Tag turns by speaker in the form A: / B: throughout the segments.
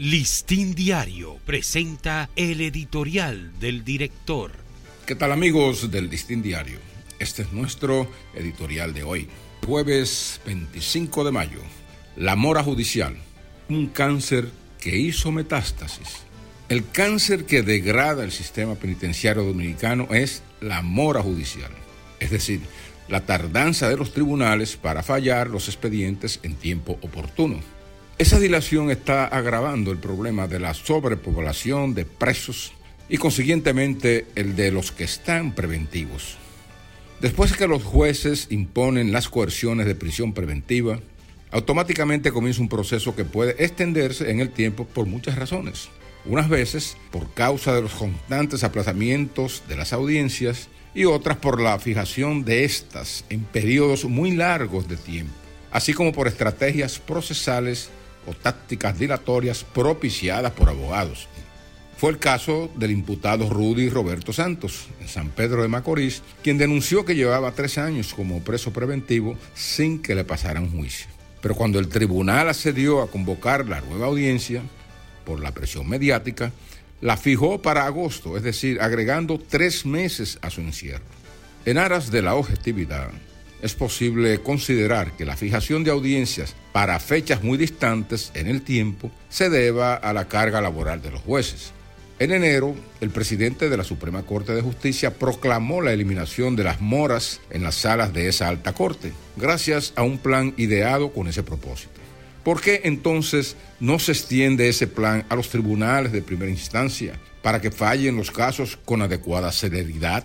A: Listín Diario presenta el editorial del director.
B: ¿Qué tal amigos del Listín Diario? Este es nuestro editorial de hoy. Jueves 25 de mayo. La mora judicial. Un cáncer que hizo metástasis. El cáncer que degrada el sistema penitenciario dominicano es la mora judicial. Es decir, la tardanza de los tribunales para fallar los expedientes en tiempo oportuno. Esa dilación está agravando el problema de la sobrepoblación de presos y consiguientemente el de los que están preventivos. Después que los jueces imponen las coerciones de prisión preventiva, automáticamente comienza un proceso que puede extenderse en el tiempo por muchas razones. Unas veces por causa de los constantes aplazamientos de las audiencias y otras por la fijación de estas en periodos muy largos de tiempo, así como por estrategias procesales o tácticas dilatorias propiciadas por abogados. Fue el caso del imputado Rudy Roberto Santos, en San Pedro de Macorís, quien denunció que llevaba tres años como preso preventivo sin que le pasaran juicio. Pero cuando el tribunal accedió a convocar la nueva audiencia, por la presión mediática, la fijó para agosto, es decir, agregando tres meses a su encierro. En aras de la objetividad, es posible considerar que la fijación de audiencias para fechas muy distantes en el tiempo se deba a la carga laboral de los jueces. En enero, el presidente de la Suprema Corte de Justicia proclamó la eliminación de las moras en las salas de esa alta corte, gracias a un plan ideado con ese propósito. ¿Por qué entonces no se extiende ese plan a los tribunales de primera instancia para que fallen los casos con adecuada celeridad?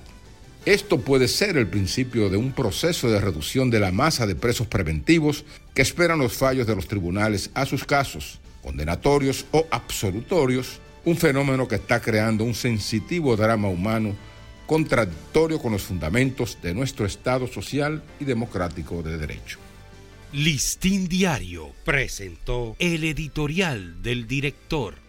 B: Esto puede ser el principio de un proceso de reducción de la masa de presos preventivos que esperan los fallos de los tribunales a sus casos, condenatorios o absolutorios, un fenómeno que está creando un sensitivo drama humano contradictorio con los fundamentos de nuestro Estado social y democrático de derecho.
A: Listín Diario presentó el editorial del director.